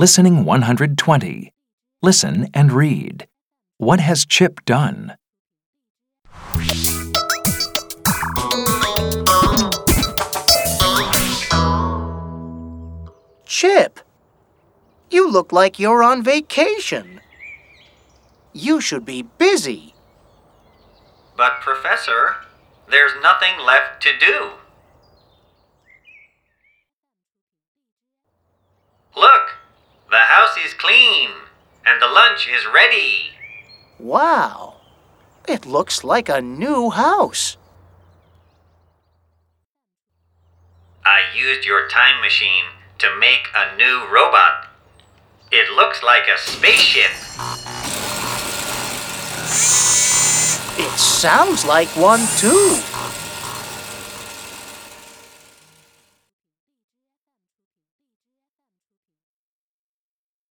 Listening 120. Listen and read. What has Chip done? Chip, you look like you're on vacation. You should be busy. But, Professor, there's nothing left to do. Look, the house is clean and the lunch is ready. Wow, it looks like a new house. I used your time machine to make a new robot. It looks like a spaceship. It sounds like one too.